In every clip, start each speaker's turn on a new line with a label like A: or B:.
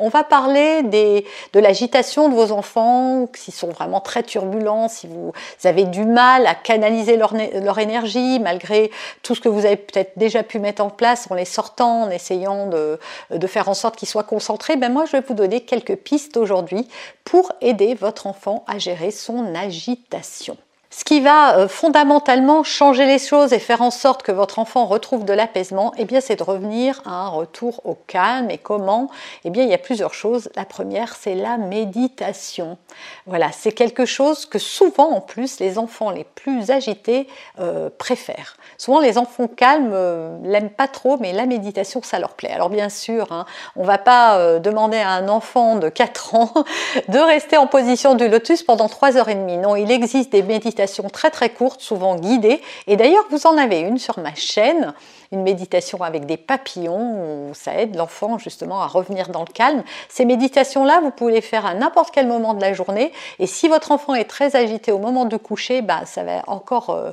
A: On va parler de l'agitation de vos enfants, s'ils sont vraiment très turbulents, si vous avez du mal à canaliser leur, énergie malgré tout ce que vous avez peut-être déjà pu mettre en place en les sortant, en essayant de, faire en sorte qu'ils soient concentrés. Ben moi, je vais vous donner quelques pistes aujourd'hui pour aider votre enfant à gérer son agitation. Ce qui va euh, fondamentalement changer les choses et faire en sorte que votre enfant retrouve de l'apaisement, eh c'est de revenir à un retour au calme. Et comment? Eh bien, il y a plusieurs choses. La première, c'est la méditation. Voilà, c'est quelque chose que souvent, en plus, les enfants les plus agités euh, préfèrent. Souvent, les enfants calmes euh, l'aiment pas trop, mais la méditation, ça leur plaît. Alors, bien sûr, hein, on va pas demander à un enfant de 4 ans de rester en position du lotus pendant 3 heures et demie. Non, il existe des méditations très très courte, souvent guidée. Et d'ailleurs, vous en avez une sur ma chaîne, une méditation avec des papillons, où ça aide l'enfant justement à revenir dans le calme. Ces méditations-là, vous pouvez les faire à n'importe quel moment de la journée. Et si votre enfant est très agité au moment de coucher, bah, ça va encore euh,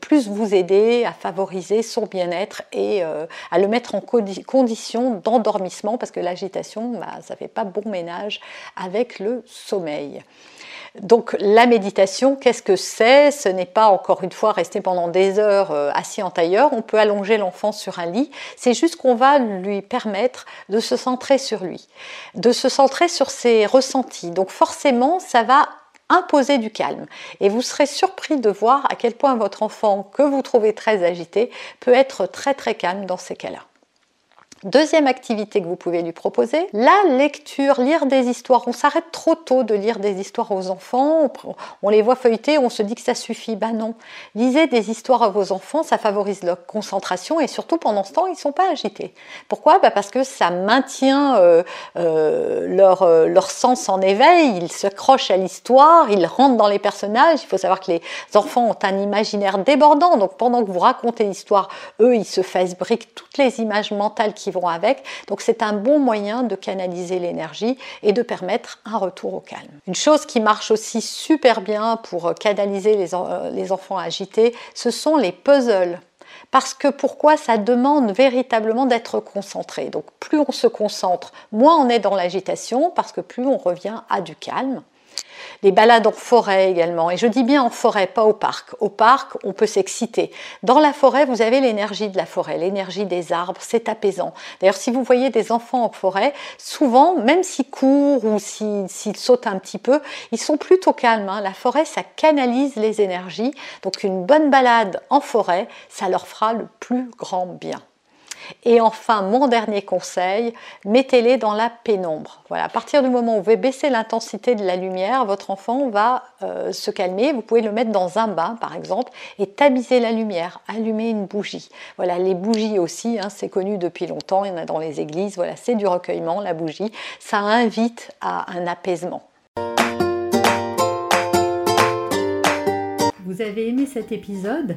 A: plus vous aider à favoriser son bien-être et euh, à le mettre en condition d'endormissement, parce que l'agitation, bah, ça ne fait pas bon ménage avec le sommeil. Donc la méditation, qu'est-ce que c'est? Ce n'est pas encore une fois rester pendant des heures euh, assis en tailleur, on peut allonger l'enfant sur un lit, c'est juste qu'on va lui permettre de se centrer sur lui, de se centrer sur ses ressentis. Donc forcément, ça va imposer du calme. Et vous serez surpris de voir à quel point votre enfant, que vous trouvez très agité, peut être très très calme dans ces cas-là. Deuxième activité que vous pouvez lui proposer, la lecture, lire des histoires. On s'arrête trop tôt de lire des histoires aux enfants, on, les voit feuilleter, on se dit que ça suffit. Ben non, lisez des histoires à vos enfants, ça favorise leur concentration et surtout pendant ce temps, ils ne sont pas agités. Pourquoi? Ben Parce que ça maintient euh, euh, leur, euh, leur sens en éveil, ils s'accrochent à l'histoire, ils rentrent dans les personnages. Il faut savoir que les enfants ont un imaginaire débordant, donc pendant que vous racontez l'histoire, eux, ils se fassent briques toutes les images mentales qui vont avec. Donc c'est un bon moyen de canaliser l'énergie et de permettre un retour au calme. Une chose qui marche aussi super bien pour canaliser les, euh, les enfants agités, ce sont les puzzles. Parce que pourquoi ça demande véritablement d'être concentré? Donc plus on se concentre, moins on est dans l'agitation, parce que plus on revient à du calme. Les balades en forêt également. Et je dis bien en forêt, pas au parc. Au parc, on peut s'exciter. Dans la forêt, vous avez l'énergie de la forêt, l'énergie des arbres, c'est apaisant. D'ailleurs, si vous voyez des enfants en forêt, souvent, même s'ils courent ou s'ils sautent un petit peu, ils sont plutôt calmes. Hein. La forêt, ça canalise les énergies. Donc une bonne balade en forêt, ça leur fera le plus grand bien. Et enfin, mon dernier conseil, mettez-les dans la pénombre. Voilà, à partir du moment où vous baissez l'intensité de la lumière, votre enfant va euh, se calmer. Vous pouvez le mettre dans un bain, par exemple, et tamiser la lumière, allumer une bougie. Voilà, les bougies aussi, hein, c'est connu depuis longtemps, il y en a dans les églises. Voilà, c'est du recueillement, la bougie. Ça invite à un apaisement.
B: Vous avez aimé cet épisode?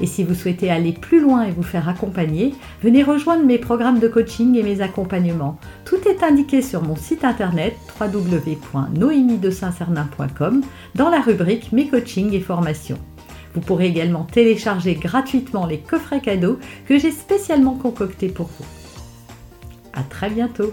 B: Et si vous souhaitez aller plus loin et vous faire accompagner, venez rejoindre mes programmes de coaching et mes accompagnements. Tout est indiqué sur mon site internet www.noémie-de-saint-cernin.com dans la rubrique Mes coachings et formations. Vous pourrez également télécharger gratuitement les coffrets cadeaux que j'ai spécialement concoctés pour vous. À très bientôt